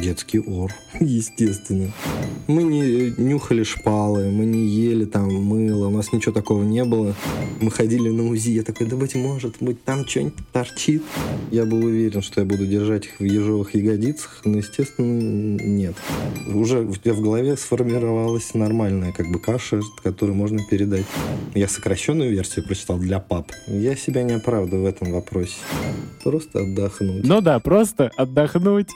Детский ор, естественно. Мы не нюхали шпалы, мы не ели там мыло, у нас ничего такого не было. Мы ходили на УЗИ, я такой, да быть может быть там что-нибудь торчит. Я был уверен, что я буду держать их в ежовых ягодицах, но, естественно, нет. Уже у тебя в голове сформировалась нормальная как бы каша, которую можно передать. Я сокращенную версию прочитал для пап. Я себя не оправдываю в этом вопросе. Просто отдохнуть. Ну да, просто отдохнуть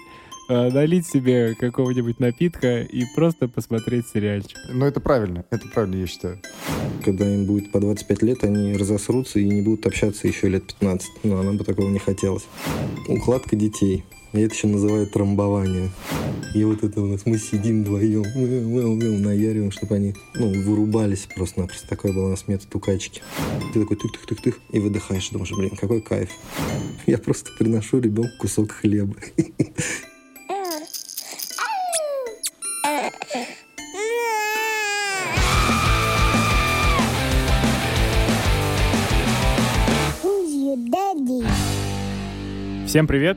налить себе какого-нибудь напитка и просто посмотреть сериальчик. Но это правильно, это правильно, я считаю. Когда им будет по 25 лет, они разосрутся и не будут общаться еще лет 15. Но нам бы такого не хотелось. Укладка детей. Я это еще называю трамбование. И вот это у нас мы сидим вдвоем, наяриваем, чтобы они ну, вырубались просто-напросто. Такой был у нас метод у качки. Ты такой тык-тык-тык-тык и выдыхаешь. Думаешь, блин, какой кайф. Я просто приношу ребенку кусок хлеба. Всем привет!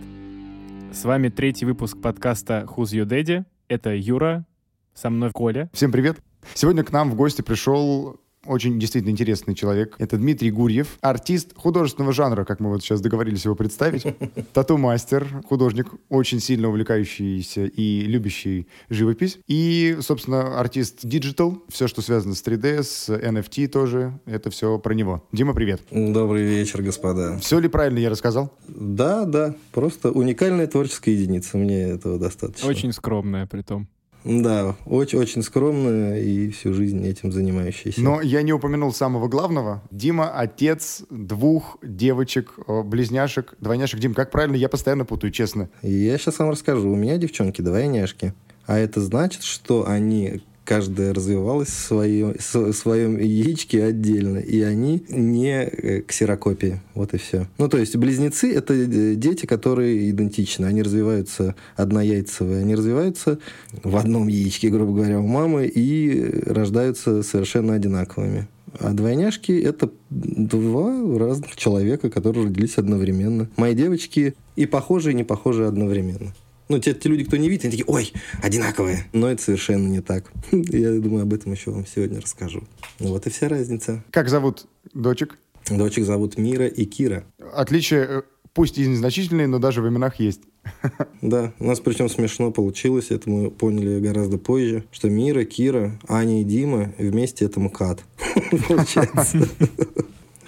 С вами третий выпуск подкаста Who's Your Daddy. Это Юра, со мной Коля. Всем привет! Сегодня к нам в гости пришел очень действительно интересный человек. Это Дмитрий Гурьев, артист художественного жанра, как мы вот сейчас договорились его представить. Тату-мастер, художник, очень сильно увлекающийся и любящий живопись. И, собственно, артист digital, все, что связано с 3D, с NFT тоже, это все про него. Дима, привет. Добрый вечер, господа. Все ли правильно я рассказал? Да, да. Просто уникальная творческая единица. Мне этого достаточно. Очень скромная при том. Да, очень-очень скромная и всю жизнь этим занимающаяся. Но я не упомянул самого главного. Дима — отец двух девочек, близняшек, двойняшек. Дим, как правильно? Я постоянно путаю, честно. Я сейчас вам расскажу. У меня девчонки двойняшки. А это значит, что они каждая развивалась в, свое, в своем яичке отдельно, и они не э, ксерокопии. Вот и все. Ну, то есть близнецы — это э, дети, которые идентичны. Они развиваются однояйцевые. Они развиваются в одном яичке, грубо говоря, у мамы, и рождаются совершенно одинаковыми. А двойняшки — это два разных человека, которые родились одновременно. Мои девочки и похожие, и не похожие одновременно. Ну, те, те люди, кто не видит, они такие, ой, одинаковые. Но это совершенно не так. Я думаю, об этом еще вам сегодня расскажу. Ну, вот и вся разница. Как зовут дочек? Дочек зовут Мира и Кира. Отличие, э, пусть и незначительные, но даже в именах есть. Да, у нас причем смешно получилось, это мы поняли гораздо позже, что Мира, Кира, Аня и Дима вместе это МКАД. Получается.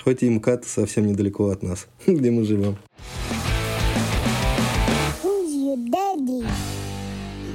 Хоть и МКАД совсем недалеко от нас, где мы живем.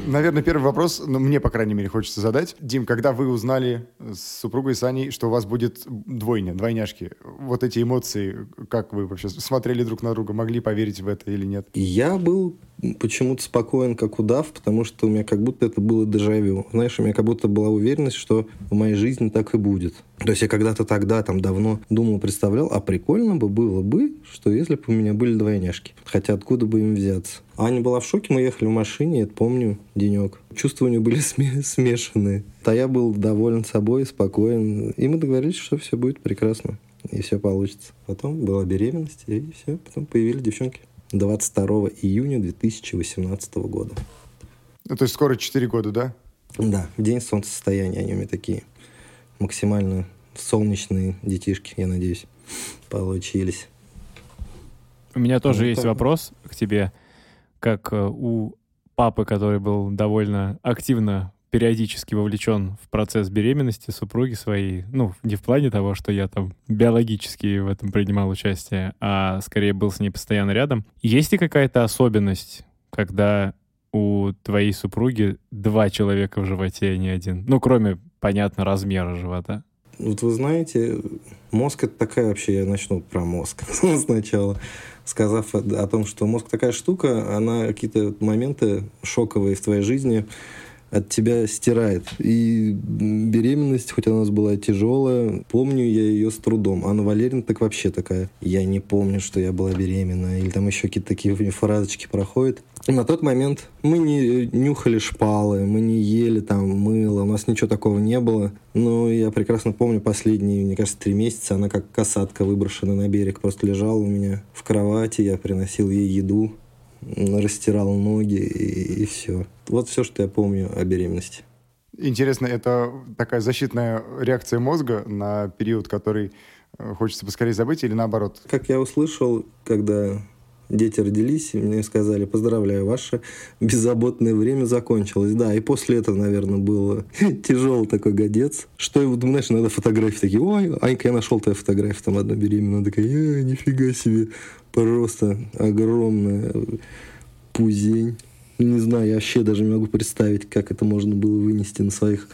Наверное, первый вопрос, ну, мне, по крайней мере, хочется задать. Дим, когда вы узнали с супругой Саней, что у вас будет двойня, двойняшки, вот эти эмоции, как вы вообще смотрели друг на друга, могли поверить в это или нет? Я был почему-то спокоен, как удав, потому что у меня как будто это было дежавю. Знаешь, у меня как будто была уверенность, что в моей жизни так и будет. То есть я когда-то тогда, там давно думал, представлял, а прикольно бы было бы, что если бы у меня были двойняшки. Хотя откуда бы им взяться? Аня была в шоке, мы ехали в машине, это помню, денек. Чувства у нее были смешанные. А я был доволен собой, спокоен. И мы договорились, что все будет прекрасно. И все получится. Потом была беременность, и все. Потом появились девчонки. 22 июня 2018 года. Ну, то есть скоро 4 года, да? Да, в день солнцестояния они у меня такие максимально солнечные детишки, я надеюсь, получились. У меня тоже ну, есть так. вопрос к тебе, как э, у папы, который был довольно активно периодически вовлечен в процесс беременности супруги своей. Ну, не в плане того, что я там биологически в этом принимал участие, а скорее был с ней постоянно рядом. Есть ли какая-то особенность, когда у твоей супруги два человека в животе, а не один? Ну, кроме, понятно, размера живота. Вот вы знаете, мозг это такая вообще, я начну про мозг сначала, сказав о том, что мозг такая штука, она какие-то моменты шоковые в твоей жизни от тебя стирает. И беременность, хоть она у нас была тяжелая, помню я ее с трудом. Анна Валерьевна так вообще такая, я не помню, что я была беременна. Или там еще какие-то такие фразочки проходят. На тот момент мы не нюхали шпалы, мы не ели там мыло, у нас ничего такого не было. Но я прекрасно помню последние, мне кажется, три месяца она как касатка выброшена на берег просто лежала у меня в кровати, я приносил ей еду, растирал ноги и, и все. Вот все, что я помню о беременности. Интересно, это такая защитная реакция мозга на период, который э, хочется поскорее забыть, или наоборот? Как я услышал, когда дети родились, и мне сказали, поздравляю, ваше беззаботное время закончилось. Да, и после этого, наверное, было тяжелый такой годец. Что, знаешь, иногда фотографии такие, ой, Анька, я нашел твою фотографию, там одна беременная, такая, э, нифига себе, просто огромная пузень. Не знаю, я вообще даже не могу представить, как это можно было вынести на своих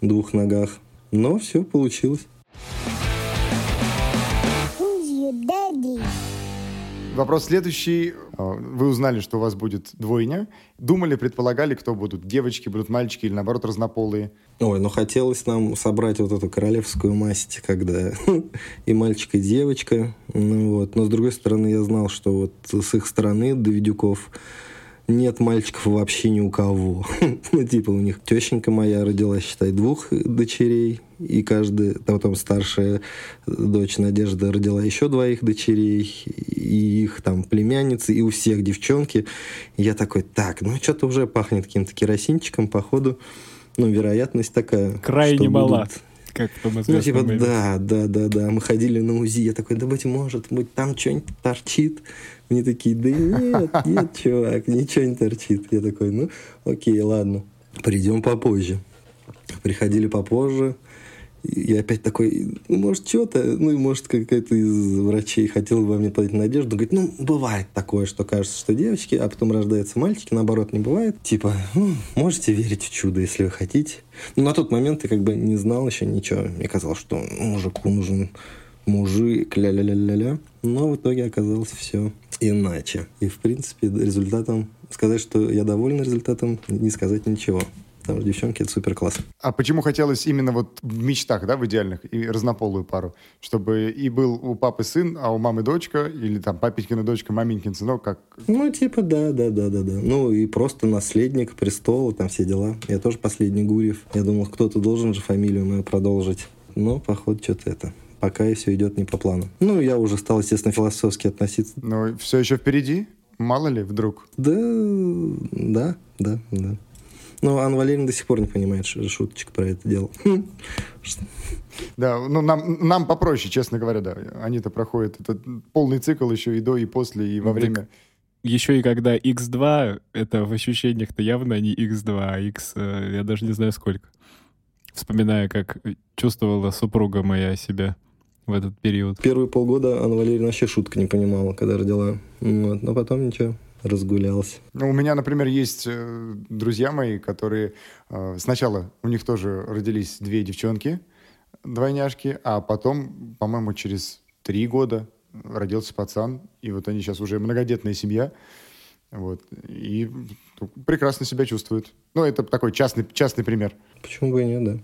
двух ногах. Но все получилось. Вопрос следующий. А, вы узнали, что у вас будет двойня. Думали, предполагали, кто будут? Девочки, будут мальчики или, наоборот, разнополые? Ой, ну хотелось нам собрать вот эту королевскую масть, когда и мальчик, и девочка. Ну, вот. Но, с другой стороны, я знал, что вот с их стороны, Давидюков, нет мальчиков вообще ни у кого. ну, типа, у них тещенька моя родила, считай, двух дочерей, и каждая, потом старшая дочь Надежда родила еще двоих дочерей, и их там племянницы, и у всех девчонки. И я такой, так, ну что-то уже пахнет каким-то керосинчиком, походу, ну, вероятность такая. Крайне мала. Будут как в том Ну, типа, да, да, да, да. Мы ходили на УЗИ, я такой, да быть может быть, там что-нибудь торчит. Мне такие, да нет, нет, чувак, ничего не торчит. Я такой, ну, окей, ладно, придем попозже. Приходили попозже, и опять такой, ну, может, что-то, ну, может, какая-то из врачей хотела бы мне подать надежду. Говорит, ну, бывает такое, что кажется, что девочки, а потом рождаются мальчики, наоборот, не бывает. Типа, ну, можете верить в чудо, если вы хотите. Но на тот момент я как бы не знал еще ничего. Мне казалось, что мужику нужен мужик, ля-ля-ля-ля-ля. Но в итоге оказалось все иначе. И, в принципе, результатом... Сказать, что я доволен результатом, не сказать ничего. Потому что девчонки — это супер класс. А почему хотелось именно вот в мечтах, да, в идеальных, и разнополую пару? Чтобы и был у папы сын, а у мамы дочка, или там папенькина дочка, маменькин сынок, как... Ну, типа, да, да, да, да, да. Ну, и просто наследник престола, там все дела. Я тоже последний Гурьев. Я думал, кто-то должен же фамилию мою продолжить. Но, походу, что-то это пока и все идет не по плану. Ну, я уже стал, естественно, философски относиться. Но все еще впереди? Мало ли, вдруг? Да, да, да, да. Но Анна Валерьевна до сих пор не понимает шуточек про это дело. Да, ну нам, нам попроще, честно говоря, да. Они-то проходят этот полный цикл еще и до, и после, и во время. Еще и когда X2, это в ощущениях-то явно не X2, а X, э, я даже не знаю сколько. Вспоминая, как чувствовала супруга моя себя в этот период. Первые полгода Анна Валерьевна вообще шутка не понимала, когда родила. Вот. Но потом ничего, разгулялся. Ну, у меня, например, есть э, друзья мои, которые э, сначала у них тоже родились две девчонки, двойняшки, а потом, по-моему, через три года родился пацан, и вот они сейчас уже многодетная семья, вот, и прекрасно себя чувствуют. Ну, это такой частный, частный пример. Почему бы и нет, да.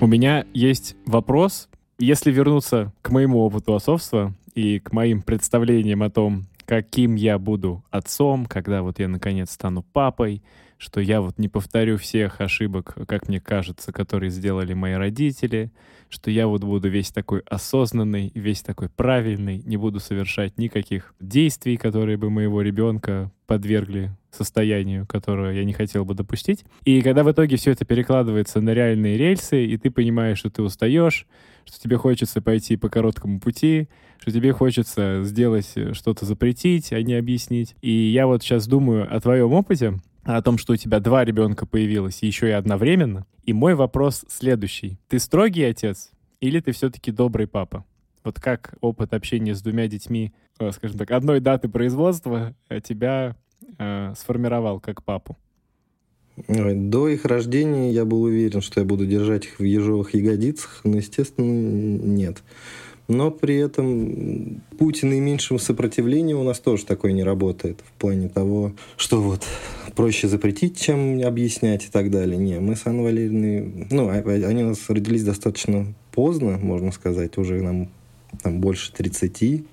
У меня есть вопрос. Если вернуться к моему опыту отцовства и к моим представлениям о том, каким я буду отцом, когда вот я наконец стану папой, что я вот не повторю всех ошибок, как мне кажется, которые сделали мои родители, что я вот буду весь такой осознанный, весь такой правильный, не буду совершать никаких действий, которые бы моего ребенка подвергли состоянию, которое я не хотел бы допустить. И когда в итоге все это перекладывается на реальные рельсы, и ты понимаешь, что ты устаешь, что тебе хочется пойти по короткому пути, что тебе хочется сделать что-то запретить, а не объяснить. И я вот сейчас думаю о твоем опыте, о том, что у тебя два ребенка появилось, и еще и одновременно. И мой вопрос следующий. Ты строгий отец или ты все-таки добрый папа? Вот как опыт общения с двумя детьми, э, скажем так, одной даты производства э, тебя э, сформировал как папу? До их рождения я был уверен, что я буду держать их в ежовых ягодицах, но, естественно, нет. Но при этом путь наименьшего сопротивления у нас тоже такой не работает. В плане того, что вот проще запретить, чем объяснять и так далее. Не, мы с Анной Валерьевной... Ну, а, а, они у нас родились достаточно поздно, можно сказать. Уже нам там больше 30.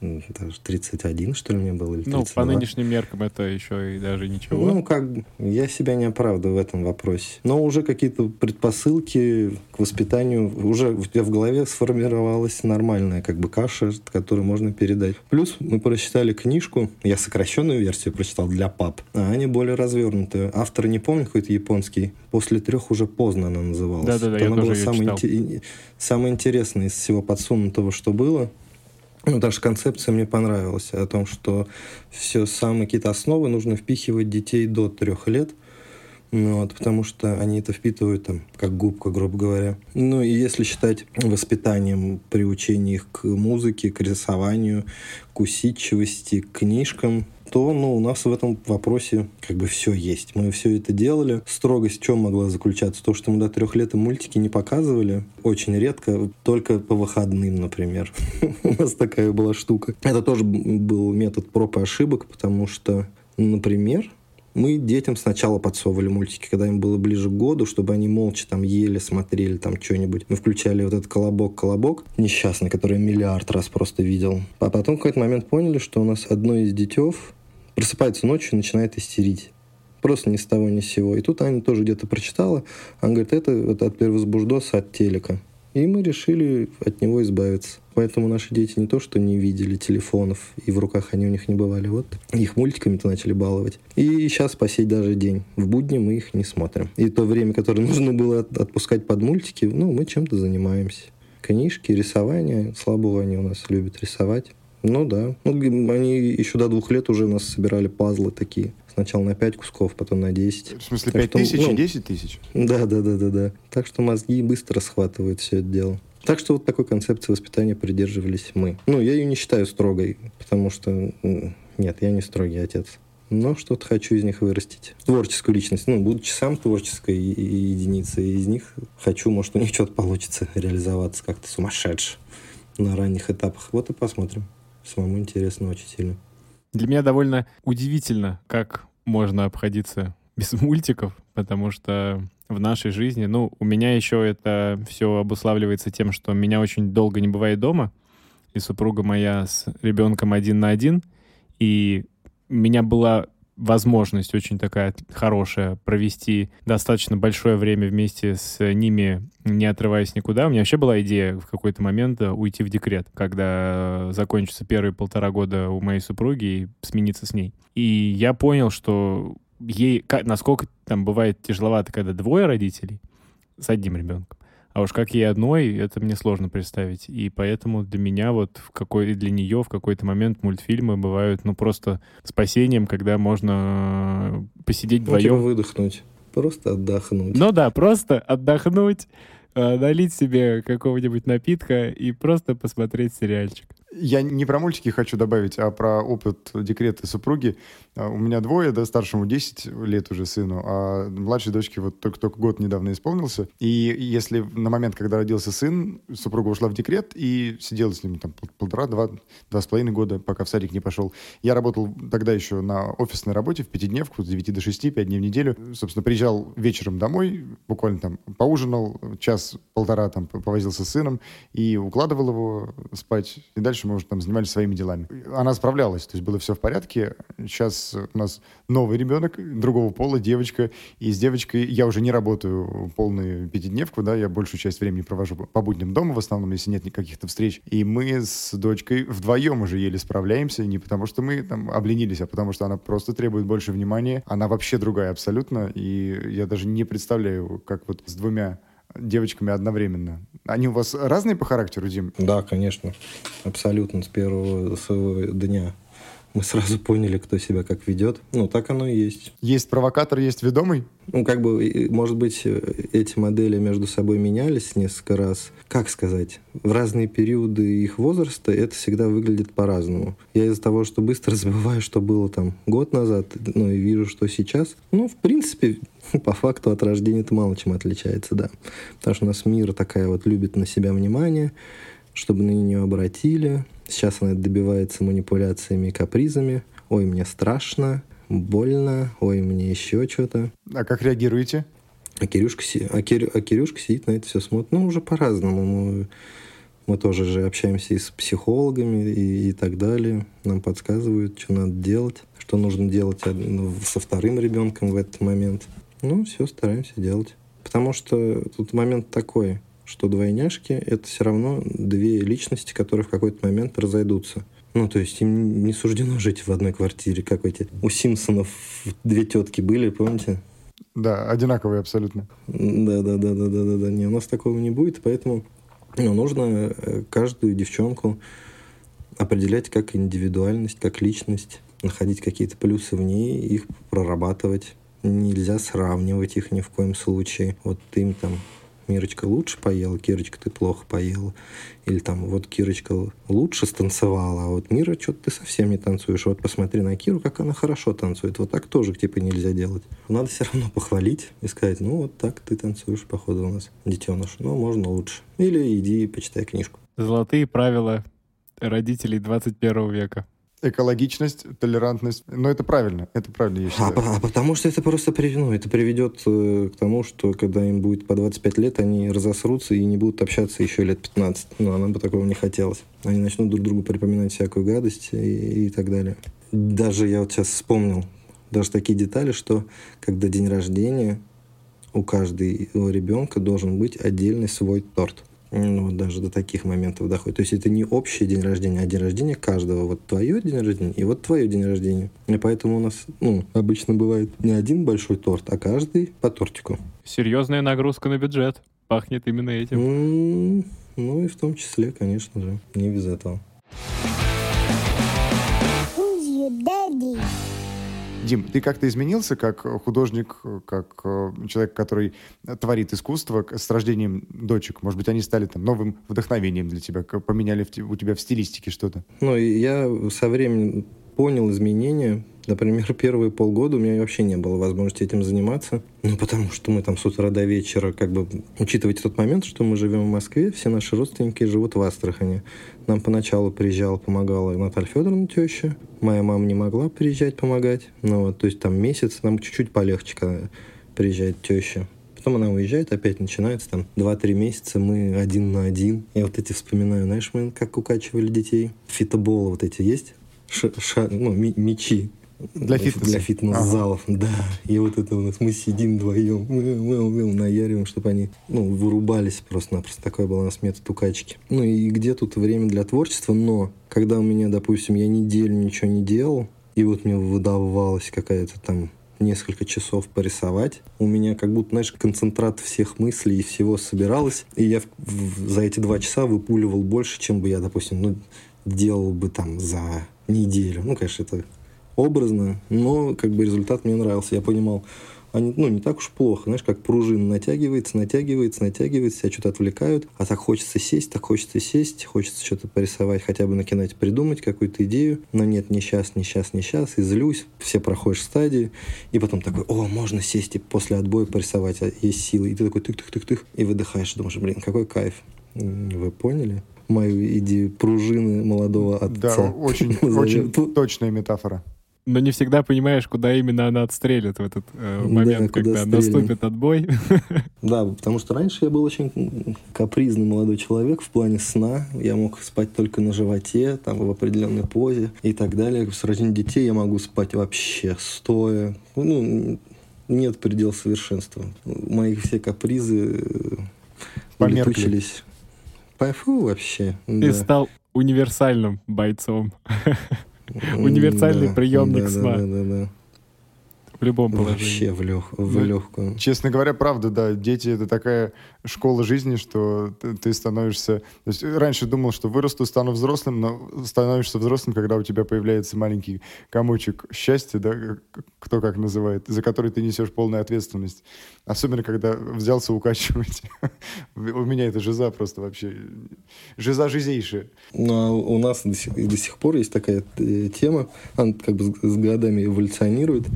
Даже 31, что ли, мне было, или 32. Ну, по нынешним меркам это еще и даже ничего. Ну, как я себя не оправдываю в этом вопросе. Но уже какие-то предпосылки к воспитанию, уже у тебя в голове сформировалась нормальная как бы каша, которую можно передать. Плюс мы прочитали книжку, я сокращенную версию прочитал для пап, а они более развернутую. Автор не помню, какой-то японский. После трех уже поздно она называлась. Да-да-да, я она тоже была ее самое, читал. инте- самое интересное из всего подсунутого, что было. Ну, даже концепция мне понравилась о том, что все самые какие-то основы нужно впихивать детей до трех лет, ну, вот, потому что они это впитывают там, как губка, грубо говоря. Ну, и если считать воспитанием, приучение их к музыке, к рисованию, к усидчивости, к книжкам, то ну, у нас в этом вопросе как бы все есть. Мы все это делали. Строгость в чем могла заключаться? То, что мы до трех лет и мультики не показывали. Очень редко, только по выходным, например. У нас такая была штука. Это тоже был метод проб и ошибок, потому что, например, мы детям сначала подсовывали мультики, когда им было ближе к году, чтобы они молча там ели, смотрели там что-нибудь. Мы включали вот этот колобок-колобок несчастный, который я миллиард раз просто видел. А потом в какой-то момент поняли, что у нас одно из детев просыпается ночью и начинает истерить. Просто ни с того ни с сего. И тут Аня тоже где-то прочитала. Она говорит, это вот от первозбуждоса от телека. И мы решили от него избавиться. Поэтому наши дети не то, что не видели телефонов, и в руках они у них не бывали. Вот их мультиками-то начали баловать. И сейчас по сей даже день. В будни мы их не смотрим. И то время, которое нужно было от- отпускать под мультики, ну, мы чем-то занимаемся. Книжки, рисование. Слабо они у нас любят рисовать. Ну да. Ну, они еще до двух лет уже у нас собирали пазлы такие. Сначала на 5 кусков, потом на 10. В смысле, Так 5 что, тысяч ну, и 10 тысяч? Да, да, да, да, да. Так что мозги быстро схватывают все это дело. Так что вот такой концепции воспитания придерживались мы. Ну, я ее не считаю строгой, потому что нет, я не строгий отец. Но что-то хочу из них вырастить. Творческую личность. Ну, будучи сам творческой единицей из них, хочу, может, у них что-то получится реализоваться как-то сумасшедше на ранних этапах. Вот и посмотрим. Самому интересно очень сильно. Для меня довольно удивительно, как можно обходиться без мультиков, потому что в нашей жизни, ну, у меня еще это все обуславливается тем, что меня очень долго не бывает дома, и супруга моя с ребенком один на один, и у меня была возможность очень такая хорошая провести достаточно большое время вместе с ними, не отрываясь никуда. У меня вообще была идея в какой-то момент э, уйти в декрет, когда закончатся первые полтора года у моей супруги и смениться с ней. И я понял, что ей, насколько там бывает тяжеловато, когда двое родителей с одним ребенком. А уж как ей одной, это мне сложно представить. И поэтому для меня вот в какой, для нее в какой-то момент мультфильмы бывают, ну, просто спасением, когда можно э, посидеть вдвоем. выдохнуть. Просто отдохнуть. Ну да, просто отдохнуть, э, налить себе какого-нибудь напитка и просто посмотреть сериальчик. Я не про мультики хочу добавить, а про опыт декрета супруги. А, У меня двое, да, старшему 10 лет уже сыну, а младшей дочке вот только-только год недавно исполнился. И если на момент, когда родился сын, супруга ушла в декрет и сидела с ним там пол- полтора, два, два с половиной года, пока в садик не пошел. Я работал тогда еще на офисной работе в пятидневку с 9 до 6, 5 дней в неделю. Собственно, приезжал вечером домой, буквально там поужинал, час-полтора там повозился с сыном и укладывал его спать. И дальше мы уже там занимались своими делами. Она справлялась, то есть было все в порядке. Сейчас у нас новый ребенок, другого пола, девочка. И с девочкой я уже не работаю полную пятидневку, да, я большую часть времени провожу по будням дома, в основном, если нет никаких-то встреч. И мы с дочкой вдвоем уже еле справляемся, не потому что мы там обленились, а потому что она просто требует больше внимания. Она вообще другая абсолютно, и я даже не представляю, как вот с двумя девочками одновременно. Они у вас разные по характеру, Дим? Да, конечно. Абсолютно с первого своего дня. Мы сразу поняли, кто себя как ведет. Ну, так оно и есть. Есть провокатор, есть ведомый? Ну, как бы, может быть, эти модели между собой менялись несколько раз. Как сказать? В разные периоды их возраста это всегда выглядит по-разному. Я из-за того, что быстро забываю, что было там год назад, ну, и вижу, что сейчас, ну, в принципе, по факту от рождения это мало чем отличается, да. Потому что у нас мир такая вот любит на себя внимание, чтобы на нее обратили. Сейчас она добивается манипуляциями и капризами. Ой, мне страшно, больно, ой, мне еще что-то. А как реагируете? А Кирюшка, си- а, Кирю- а Кирюшка сидит на это все смотрит. Ну, уже по-разному. Мы, Мы тоже же общаемся и с психологами, и, и так далее. Нам подсказывают, что надо делать, что нужно делать ну, со вторым ребенком в этот момент. Ну, все стараемся делать. Потому что тут момент такой, что двойняшки — это все равно две личности, которые в какой-то момент разойдутся. Ну, то есть им не суждено жить в одной квартире, как эти у Симпсонов две тетки были, помните? Да, одинаковые абсолютно. Да, да, да, да, да, да, да. Не, у нас такого не будет, поэтому ну, нужно э, каждую девчонку определять как индивидуальность, как личность, находить какие-то плюсы в ней, их прорабатывать. Нельзя сравнивать их ни в коем случае. Вот им там Мирочка лучше поела, Кирочка, ты плохо поела. Или там, вот Кирочка лучше станцевала, а вот Мира, что-то ты совсем не танцуешь. Вот посмотри на Киру, как она хорошо танцует. Вот так тоже, типа, нельзя делать. Надо все равно похвалить и сказать, ну, вот так ты танцуешь, походу, у нас детеныш. Ну, можно лучше. Или иди почитай книжку. Золотые правила родителей 21 века экологичность, толерантность. Но это правильно, это правильно, я считаю. А, а потому что это просто ну, это приведет э, к тому, что когда им будет по 25 лет, они разосрутся и не будут общаться еще лет 15. Ну, а нам бы такого не хотелось. Они начнут друг другу припоминать всякую гадость и, и так далее. Даже я вот сейчас вспомнил, даже такие детали, что когда день рождения, у каждого ребенка должен быть отдельный свой торт. Ну, даже до таких моментов доходит. То есть это не общий день рождения, а день рождения каждого. Вот твое день рождения и вот твое день рождения. И поэтому у нас ну, обычно бывает не один большой торт, а каждый по тортику. Серьезная нагрузка на бюджет. Пахнет именно этим. Mm, ну и в том числе, конечно же, не без этого. Дим, ты как-то изменился как художник, как э, человек, который творит искусство с рождением дочек? Может быть, они стали там новым вдохновением для тебя, поменяли у тебя в стилистике что-то? Ну, я со временем понял изменения. Например, первые полгода у меня вообще не было возможности этим заниматься. Ну, потому что мы там с утра до вечера, как бы, учитывайте тот момент, что мы живем в Москве, все наши родственники живут в Астрахани. Нам поначалу приезжала, помогала Наталья Федоровна, теща. Моя мама не могла приезжать помогать. Ну, вот, то есть там месяц, нам чуть-чуть полегче, когда приезжает теща. Потом она уезжает, опять начинается там 2-3 месяца, мы один на один. Я вот эти вспоминаю, знаешь, мы как укачивали детей. Фитоболы вот эти есть? Ш, ша, ну, мечи. Для фитнеса. Для фитнес-залов, ага. да. И вот это у нас мы сидим вдвоем, мы, мы, мы наяриваем, чтобы они ну, вырубались просто-напросто. Такой был у нас метод укачки. Ну и где тут время для творчества? Но когда у меня, допустим, я неделю ничего не делал, и вот мне выдавалась какая-то там несколько часов порисовать. У меня как будто, знаешь, концентрат всех мыслей и всего собиралось. И я в, в, за эти два часа выпуливал больше, чем бы я, допустим, ну, делал бы там за неделю. Ну, конечно, это образно, но как бы результат мне нравился. Я понимал, они, ну, не так уж плохо, знаешь, как пружина натягивается, натягивается, натягивается, себя что-то отвлекают, а так хочется сесть, так хочется сесть, хочется что-то порисовать, хотя бы на киноте придумать какую-то идею, но нет, не сейчас, не сейчас, не сейчас, и злюсь, все проходишь стадии, и потом такой, о, можно сесть и после отбоя порисовать, а есть силы, и ты такой тык-тык-тык-тык, и выдыхаешь, думаешь, блин, какой кайф. Вы поняли? Мою идею пружины молодого отца. Да, очень, очень точная метафора но не всегда понимаешь, куда именно она отстрелит в этот э, момент, да, когда стрельнет. наступит отбой. Да, потому что раньше я был очень капризный молодой человек в плане сна. Я мог спать только на животе, там, в определенной позе и так далее. С рождением детей я могу спать вообще стоя. Ну, нет предела совершенства. Мои все капризы э, улетучились. Пофу вообще. Ты да. стал универсальным бойцом. Универсальный приемник сна. Да, да, да. В любом положении. Вообще в, лег, в ну, легкую. Честно говоря, правда, да. Дети — это такая школа жизни, что ты, ты становишься... То есть раньше думал, что вырасту, стану взрослым, но становишься взрослым, когда у тебя появляется маленький комочек счастья, да, кто как называет, за который ты несешь полную ответственность. Особенно, когда взялся укачивать. у меня это жиза просто вообще... Жиза жизейшая. Ну, а у нас до сих, до сих пор есть такая э, тема, она как бы с годами эволюционирует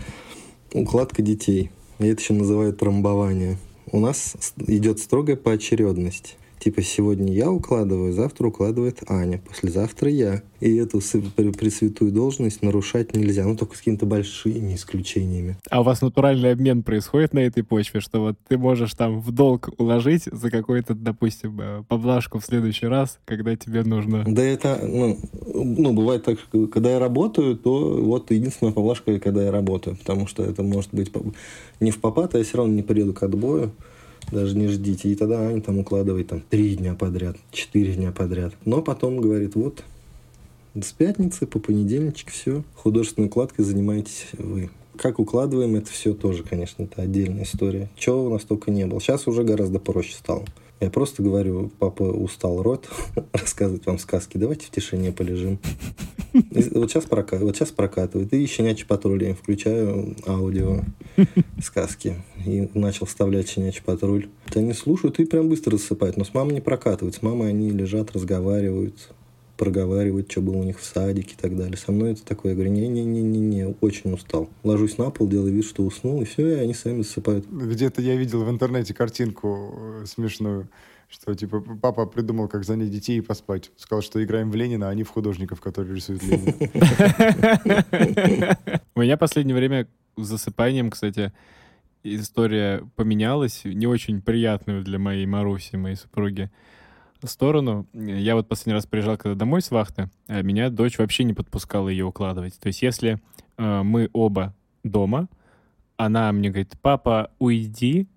укладка детей. И это еще называют трамбование. У нас идет строгая поочередность. Типа сегодня я укладываю, завтра укладывает Аня, послезавтра я. И эту пресвятую должность нарушать нельзя, ну только с какими-то большими исключениями. А у вас натуральный обмен происходит на этой почве, что вот ты можешь там в долг уложить за какой-то, допустим, э, поблажку в следующий раз, когда тебе нужно... Да это, ну, ну, бывает так, когда я работаю, то вот единственная поблажка, когда я работаю, потому что это может быть не в попад, а я все равно не приеду к отбою даже не ждите. И тогда Аня там укладывает там три дня подряд, четыре дня подряд. Но потом говорит, вот, с пятницы по понедельничек все, художественной укладкой занимаетесь вы. Как укладываем, это все тоже, конечно, это отдельная история. Чего у нас только не было. Сейчас уже гораздо проще стало. Я просто говорю, папа устал рот рассказывать вам сказки, давайте в тишине полежим. вот, сейчас прокат, вот сейчас прокатывает. И щенячий патруль я включаю аудио сказки. И начал вставлять щенячий патруль. Они слушают и прям быстро засыпают. Но с мамой не прокатывают. С мамой они лежат, разговаривают проговаривают, что было у них в садике и так далее. Со мной это такое, я говорю, не-не-не-не-не, очень устал. Ложусь на пол, делаю вид, что уснул, и все, и они сами засыпают. Где-то я видел в интернете картинку э, смешную, что типа папа придумал, как занять детей и поспать. Сказал, что играем в Ленина, а они в художников, которые рисуют Ленина. У меня последнее время с засыпанием, кстати, история поменялась, не очень приятную для моей Маруси, моей супруги сторону. Я вот последний раз приезжал, когда домой с вахты, а меня дочь вообще не подпускала ее укладывать. То есть если э, мы оба дома, она мне говорит, папа, уйди,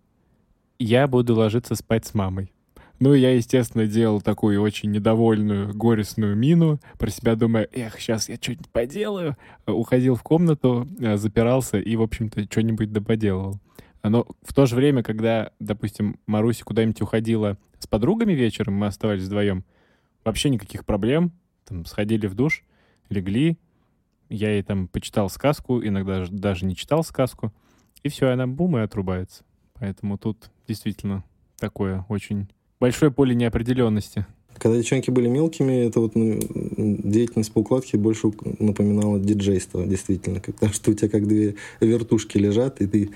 я буду ложиться спать с мамой. Ну, я, естественно, делал такую очень недовольную, горестную мину, про себя думая, эх, сейчас я что-нибудь поделаю. Уходил в комнату, э, запирался и, в общем-то, что-нибудь доподелывал. Но в то же время, когда, допустим, Маруся куда-нибудь уходила с подругами вечером, мы оставались вдвоем, вообще никаких проблем. Там сходили в душ, легли, я ей там почитал сказку, иногда даже не читал сказку, и все, она бум и отрубается. Поэтому тут действительно такое очень большое поле неопределенности. Когда девчонки были мелкими, это вот ну, деятельность по укладке больше напоминала диджейство, действительно. Потому что у тебя как две вертушки лежат, и ты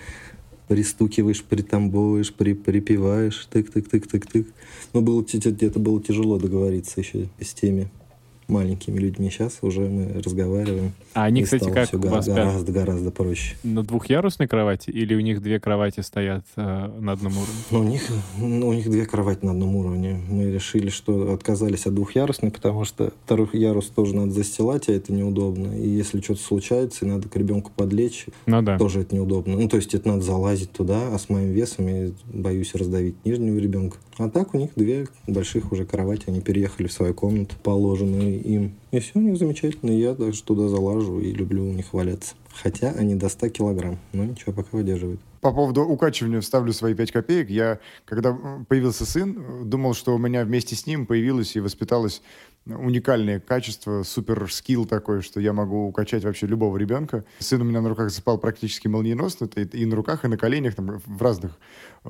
пристукиваешь, притамбовываешь, при, припеваешь, тык-тык-тык-тык-тык. Но было, это было тяжело договориться еще с теми маленькими людьми. Сейчас уже мы разговариваем. А они, кстати, как у вас гораздо, гораздо проще. На двухъярусной кровати или у них две кровати стоят э, на одном уровне? Ну, у них, ну, у них две кровати на одном уровне. Мы решили, что отказались от двухъярусной, потому что второй ярус тоже надо застилать, а это неудобно. И если что-то случается, и надо к ребенку подлечь, ну, да. тоже это неудобно. Ну, то есть это надо залазить туда, а с моим весом я боюсь раздавить нижнего ребенка. А так у них две больших уже кровати, они переехали в свою комнату, положенную им. И все у них замечательно. Я даже туда залажу и люблю у них валяться. Хотя они до 100 килограмм, но ничего, пока выдерживают. По поводу укачивания вставлю свои 5 копеек. Я, когда появился сын, думал, что у меня вместе с ним появилось и воспиталось уникальное качество, супер скилл такой, что я могу укачать вообще любого ребенка. Сын у меня на руках засыпал практически молниеносно, и на руках, и на коленях, там, в разных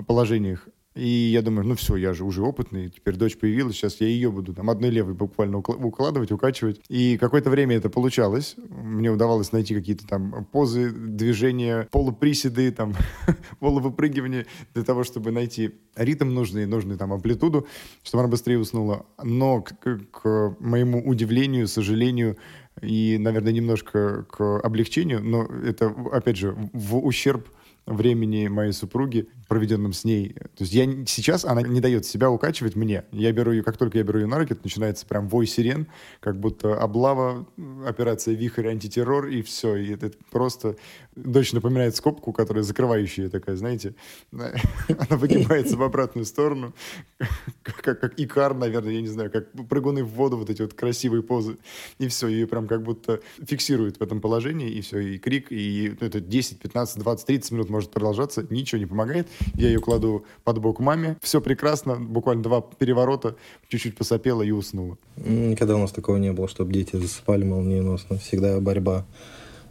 положениях. И я думаю, ну все, я же уже опытный, теперь дочь появилась, сейчас я ее буду там одной левой буквально укладывать, укачивать. И какое-то время это получалось. Мне удавалось найти какие-то там позы, движения, полуприседы, там, полувыпрыгивания для того, чтобы найти ритм нужный, нужный там амплитуду, чтобы она быстрее уснула. Но к, к моему удивлению, сожалению, и, наверное, немножко к облегчению, но это, опять же, в ущерб времени моей супруги, проведенном с ней. То есть я сейчас она не дает себя укачивать мне. Я беру ее, как только я беру ее на руки, начинается прям вой сирен, как будто облава, операция «Вихрь», антитеррор, и все. И это просто... Дочь напоминает скобку, которая закрывающая такая, знаете. Она выгибается в обратную сторону, как, как икар, наверное, я не знаю, как прыгуны в воду, вот эти вот красивые позы. И все, ее прям как будто фиксирует в этом положении, и все, и крик, и ну, это 10, 15, 20, 30 минут может продолжаться, ничего не помогает. Я ее кладу под бок маме, все прекрасно, буквально два переворота, чуть-чуть посопела и уснула. Никогда у нас такого не было, чтобы дети засыпали молниеносно. Всегда борьба.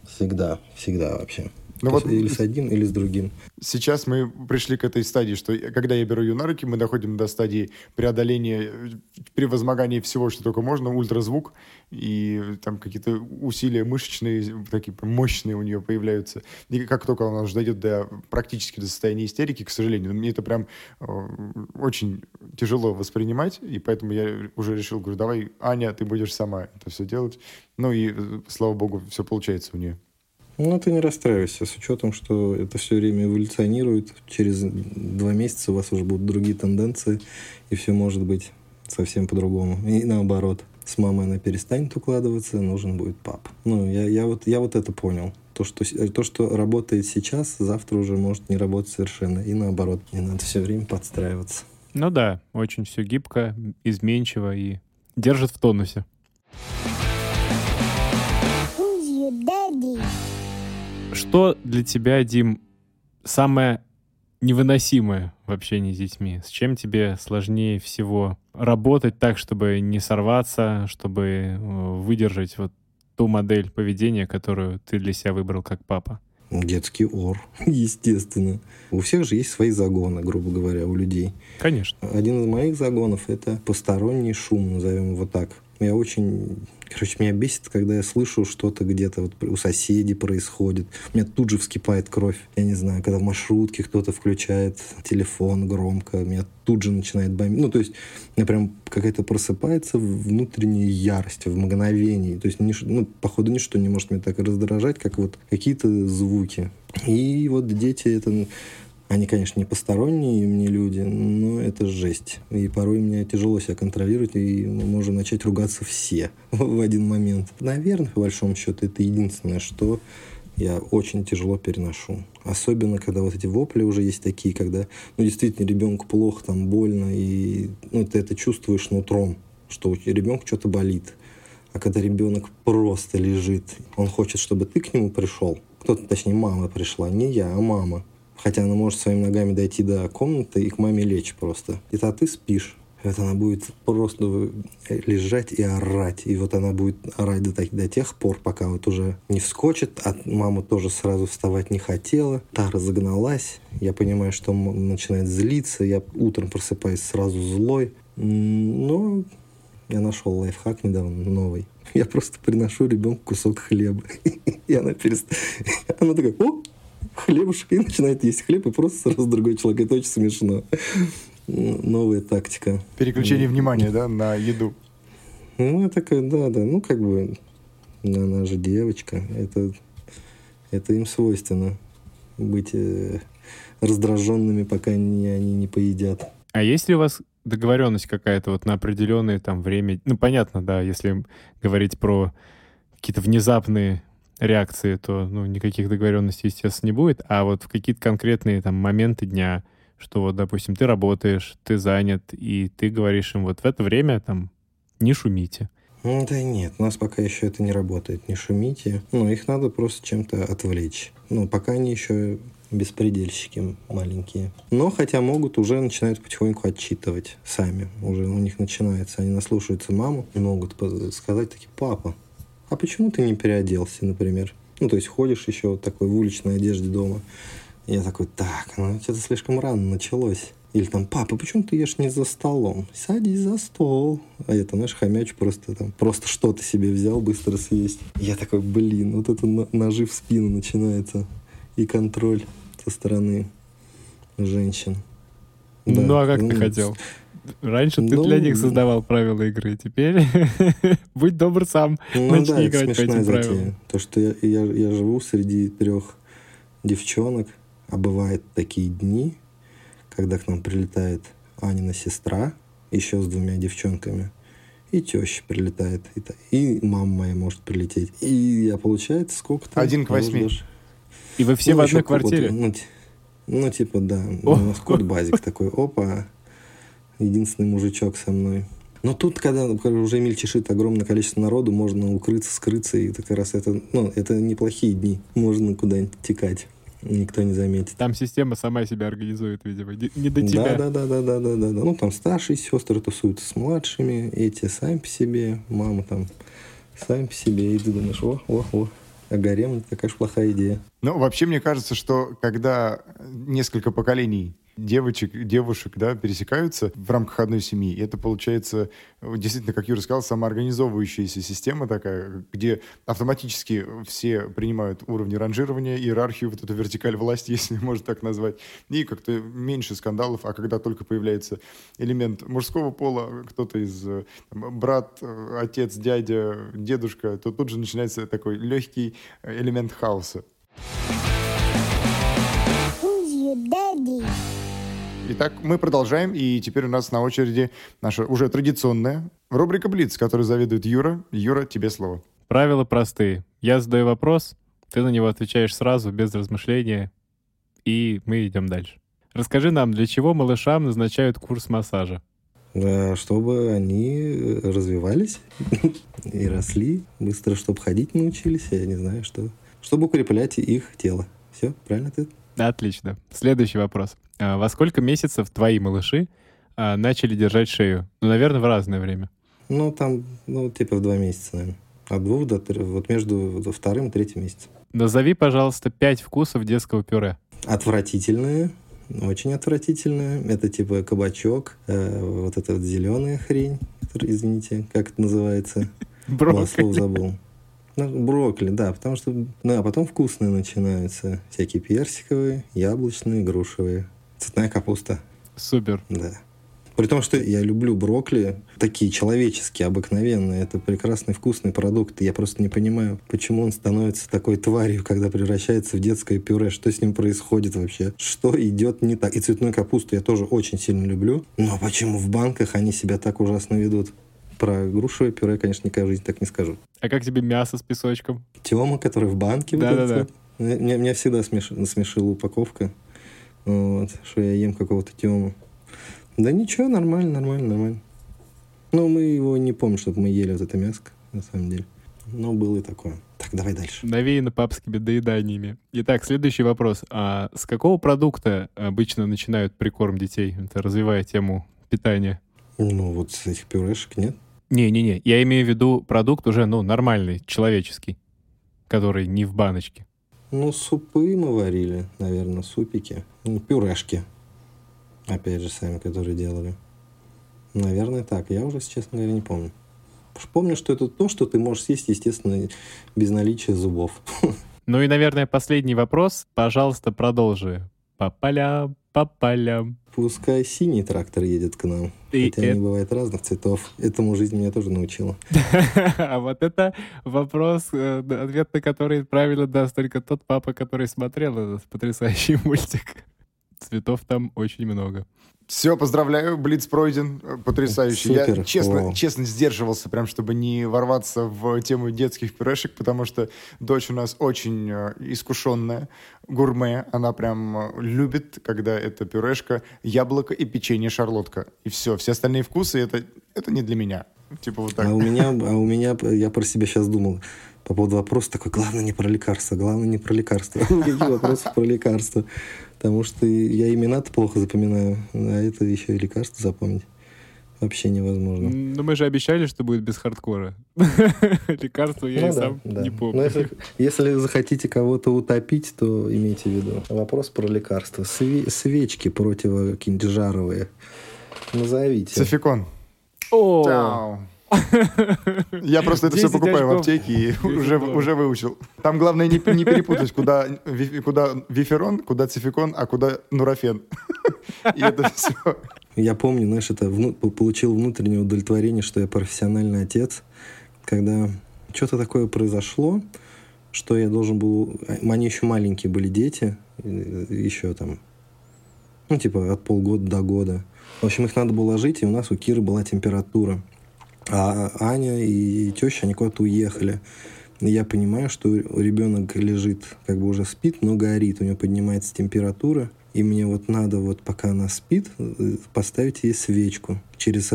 Всегда, всегда вообще. Ну, вот или с одним, или с другим. Сейчас мы пришли к этой стадии, что когда я беру ее на руки, мы доходим до стадии преодоления, превозмогания всего, что только можно, ультразвук, и там какие-то усилия мышечные, такие мощные у нее появляются. И как только она уже дойдет до практически до состояния истерики, к сожалению, мне это прям э, очень тяжело воспринимать, и поэтому я уже решил, говорю, давай, Аня, ты будешь сама это все делать. Ну и, э, слава богу, все получается у нее. Ну, ты не расстраивайся, с учетом, что это все время эволюционирует. Через два месяца у вас уже будут другие тенденции, и все может быть совсем по-другому. И наоборот, с мамой она перестанет укладываться, нужен будет пап. Ну, я, я, вот, я вот это понял. То что, то, что работает сейчас, завтра уже может не работать совершенно. И наоборот, не надо все время подстраиваться. Ну да, очень все гибко, изменчиво и держит в тонусе. Что для тебя, Дим, самое невыносимое в общении с детьми? С чем тебе сложнее всего работать так, чтобы не сорваться, чтобы э, выдержать вот ту модель поведения, которую ты для себя выбрал как папа? Детский ор, естественно. У всех же есть свои загоны, грубо говоря, у людей. Конечно. Один из моих загонов — это посторонний шум, назовем его так. Я очень... Короче, меня бесит, когда я слышу что-то где-то вот у соседей происходит. У меня тут же вскипает кровь. Я не знаю, когда в маршрутке кто-то включает телефон громко, меня тут же начинает бомбить. Ну, то есть, у меня прям какая-то просыпается внутренняя ярость в мгновении. То есть, нич... ну, походу, ничто не может меня так раздражать, как вот какие-то звуки. И вот дети это они, конечно, не посторонние мне люди, но это жесть. И порой мне тяжело себя контролировать, и мы можем начать ругаться все в один момент. Наверное, по большому счету, это единственное, что я очень тяжело переношу. Особенно, когда вот эти вопли уже есть такие, когда, ну, действительно, ребенку плохо, там, больно, и, ну, ты это чувствуешь нутром, что у ребенка что-то болит. А когда ребенок просто лежит, он хочет, чтобы ты к нему пришел, кто-то, точнее, мама пришла, не я, а мама, Хотя она может своими ногами дойти до комнаты и к маме лечь просто. И то ты спишь. Вот она будет просто лежать и орать. И вот она будет орать до, до тех пор, пока вот уже не вскочит. А мама тоже сразу вставать не хотела. Та разогналась. Я понимаю, что начинает злиться. Я утром просыпаюсь сразу злой. Но я нашел лайфхак недавно новый. Я просто приношу ребенку кусок хлеба. И она перестает... Она такая, о, хлебушек и начинает есть хлеб, и просто сразу другой человек. Это очень смешно. Новая тактика. Переключение внимания, да, на еду. Ну, такая, да, да. Ну, как бы, она же девочка. Это, это им свойственно быть э, раздраженными, пока не, они не поедят. А есть ли у вас договоренность какая-то вот на определенное там время? Ну, понятно, да, если говорить про какие-то внезапные реакции, то ну, никаких договоренностей, естественно, не будет. А вот в какие-то конкретные там моменты дня, что вот, допустим, ты работаешь, ты занят, и ты говоришь им вот в это время там не шумите. Да нет, у нас пока еще это не работает, не шумите. Ну, их надо просто чем-то отвлечь. Ну, пока они еще беспредельщики маленькие. Но хотя могут, уже начинают потихоньку отчитывать сами. Уже у них начинается, они наслушаются маму и могут сказать такие, папа, а почему ты не переоделся, например? Ну, то есть ходишь еще вот такой в уличной одежде дома. И я такой, так, ну что-то слишком рано началось. Или там, папа, почему ты ешь не за столом? Садись за стол. А это, знаешь, хомяч просто там, просто что-то себе взял быстро съесть. Я такой, блин, вот это ножи в спину начинается. И контроль со стороны женщин. Да. Ну, а как ну, ты хотел? Раньше ну, ты для них создавал правила игры, теперь будь добр сам, ну, начни да, играть по этим правилам. То, что я, я, я живу среди трех девчонок, а бывают такие дни, когда к нам прилетает Анина сестра, еще с двумя девчонками, и теща прилетает, и, и мама моя может прилететь. И я, получается, сколько там? Один к восьми. И вы все ну, в одной квартире? Ну, ну, типа, да. О. У нас кот базик такой, опа, единственный мужичок со мной. Но тут, когда уже мельчешит огромное количество народу, можно укрыться, скрыться, и как раз это, ну, это неплохие дни. Можно куда-нибудь текать. Никто не заметит. Там система сама себя организует, видимо, не до тебя. Да, да, да, да, да, да, да. Ну, там старшие сестры тусуются с младшими, эти сами по себе, мама там сами по себе, и ты думаешь, о, о, о, А гарем такая уж плохая идея. Ну, вообще, мне кажется, что когда несколько поколений девочек, девушек, да, пересекаются в рамках одной семьи. И это получается, действительно, как Юра сказал, самоорганизовывающаяся система такая, где автоматически все принимают уровни ранжирования, иерархию, вот эту вертикаль власти, если можно так назвать, и как-то меньше скандалов, а когда только появляется элемент мужского пола, кто-то из там, брат, отец, дядя, дедушка, то тут же начинается такой легкий элемент хаоса. Daddy. Итак, мы продолжаем, и теперь у нас на очереди наша уже традиционная рубрика «Блиц», которую заведует Юра. Юра, тебе слово. Правила простые. Я задаю вопрос, ты на него отвечаешь сразу, без размышления, и мы идем дальше. Расскажи нам, для чего малышам назначают курс массажа? Чтобы они развивались и росли быстро, чтобы ходить научились, я не знаю, что. Чтобы укреплять их тело. Все, правильно ты? Отлично. Следующий вопрос. А, во сколько месяцев твои малыши а, начали держать шею? Ну, наверное, в разное время. Ну, там, ну, типа в два месяца, наверное. От двух до трех, вот между вторым и третьим месяцем. Назови, пожалуйста, пять вкусов детского пюре. Отвратительные, очень отвратительное. Это типа кабачок, э, вот эта вот зеленая хрень, извините, как это называется? Брокколи. забыл. Ну, брокколи, да, потому что... Ну, а потом вкусные начинаются. Всякие персиковые, яблочные, грушевые. Цветная капуста. Супер. Да. При том, что я люблю брокколи, такие человеческие, обыкновенные. Это прекрасный вкусный продукт. Я просто не понимаю, почему он становится такой тварью, когда превращается в детское пюре. Что с ним происходит вообще? Что идет не так? И цветную капусту я тоже очень сильно люблю. Но почему в банках они себя так ужасно ведут? Про грушевое пюре, конечно, никогда в жизни так не скажу. А как тебе мясо с песочком? Тема, который в банке. Да-да-да. Меня, меня всегда смеш... насмешила упаковка. Вот, что я ем какого-то тему. Да ничего, нормально, нормально, нормально. Ну, мы его не помним, чтобы мы ели вот это мяско, на самом деле. Но было и такое. Так, давай дальше. Навеяно папскими доеданиями. Итак, следующий вопрос. А с какого продукта обычно начинают прикорм детей? Это развивая тему питания. Ну, вот с этих пюрешек нет. Не-не-не, я имею в виду продукт уже, ну, нормальный, человеческий, который не в баночке. Ну, супы мы варили, наверное, супики. Ну, пюрешки. Опять же, сами, которые делали. Наверное, так. Я уже, честно говоря, не помню. Помню, что это то, что ты можешь съесть, естественно, без наличия зубов. Ну и, наверное, последний вопрос. Пожалуйста, продолжи. По полям, по полям. Пускай синий трактор едет к нам. И Хотя это... они бывают разных цветов. Этому жизнь меня тоже научила. А вот это вопрос, э, ответ на который правильно даст только тот папа, который смотрел этот потрясающий мультик. Цветов там очень много. Все, поздравляю, Блиц пройден, потрясающий. Супер. Я честно, честно сдерживался, прям чтобы не ворваться в тему детских пюрешек, потому что дочь у нас очень э, искушенная, гурме. Она прям э, любит, когда это пюрешка, яблоко и печенье шарлотка. И все, все остальные вкусы это, это не для меня. Типа вот так. А у меня, а у меня, я про себя сейчас думал, по поводу вопроса такой, главное не про лекарства, главное не про лекарства. Никаких вопросов про лекарства. Потому что я имена-то плохо запоминаю, а это еще и лекарства запомнить. Вообще невозможно. Ну, мы же обещали, что будет без хардкора. Лекарства я ну, и да, сам да. не помню. Но если, если захотите кого-то утопить, то имейте в виду. Вопрос про лекарства. Све- свечки противокинжаровые. Назовите. Софикон. О! Я просто это все покупаю в аптеке и уже, уже выучил. Там главное не, не перепутать, куда, куда виферон, куда цификон, а куда нурофен. И это все. Я помню, знаешь, это вну, получил внутреннее удовлетворение, что я профессиональный отец, когда что-то такое произошло, что я должен был... Они еще маленькие были дети, еще там, ну, типа от полгода до года. В общем, их надо было ложить, и у нас у Киры была температура. А Аня и теща, они куда-то уехали. Я понимаю, что ребенок лежит, как бы уже спит, но горит, у него поднимается температура. И мне вот надо вот, пока она спит, поставить ей свечку. Через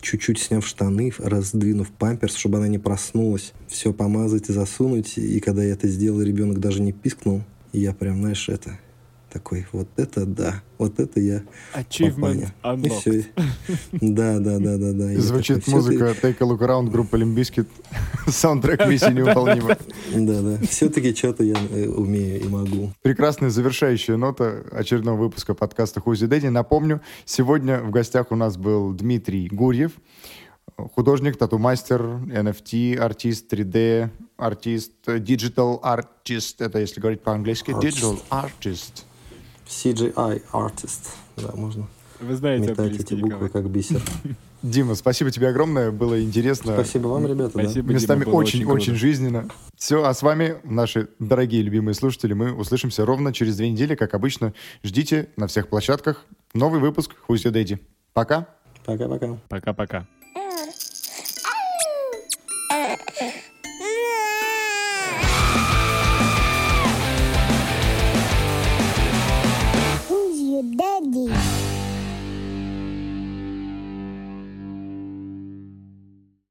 чуть-чуть сняв штаны, раздвинув памперс, чтобы она не проснулась. Все помазать и засунуть. И когда я это сделал, ребенок даже не пискнул. Я прям, знаешь, это такой, вот это да, вот это я Achievement. И все. Да, да, да, да, да. Звучит музыка Take a Look Around группы Limbiskit. Саундтрек миссии неуполнима. Да, да. Все-таки что-то я э, умею и могу. Прекрасная завершающая нота очередного выпуска подкаста Хузи Дэдди. Напомню, сегодня в гостях у нас был Дмитрий Гурьев, художник, тату-мастер, NFT, артист, 3D, артист, digital artist, это если говорить по-английски, digital artist. CGI artist, да, можно Вы знаете метать эти буквы как бисер. Дима, спасибо тебе огромное, было интересно. Спасибо вам, ребята. Спасибо, да. Местами очень-очень жизненно. Все, а с вами, наши дорогие любимые слушатели, мы услышимся ровно через две недели, как обычно. Ждите на всех площадках новый выпуск Who's Your Daddy. Пока. Пока-пока. Пока-пока.